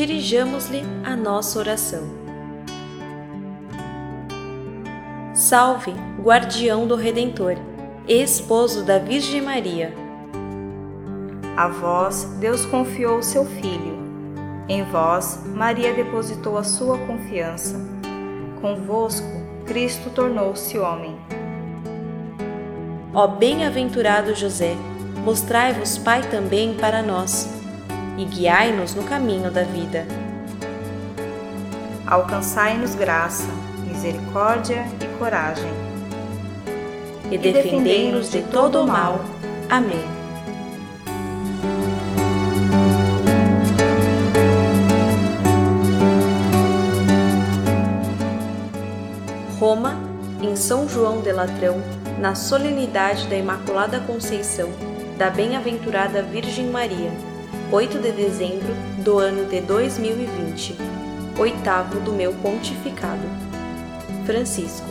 dirijamos-lhe a nossa oração. Salve, guardião do Redentor, esposo da Virgem Maria. A vós Deus confiou o seu Filho. Em vós Maria depositou a sua confiança. Convosco Cristo tornou-se homem. Ó bem-aventurado José, mostrai-vos Pai também para nós, e guiai-nos no caminho da vida. Alcançai-nos graça, misericórdia e coragem. E defendei-nos de todo o mal. Amém. Roma, em São João de Latrão, na solenidade da Imaculada Conceição da Bem-aventurada Virgem Maria, 8 de dezembro do ano de 2020, oitavo do meu pontificado. Francisco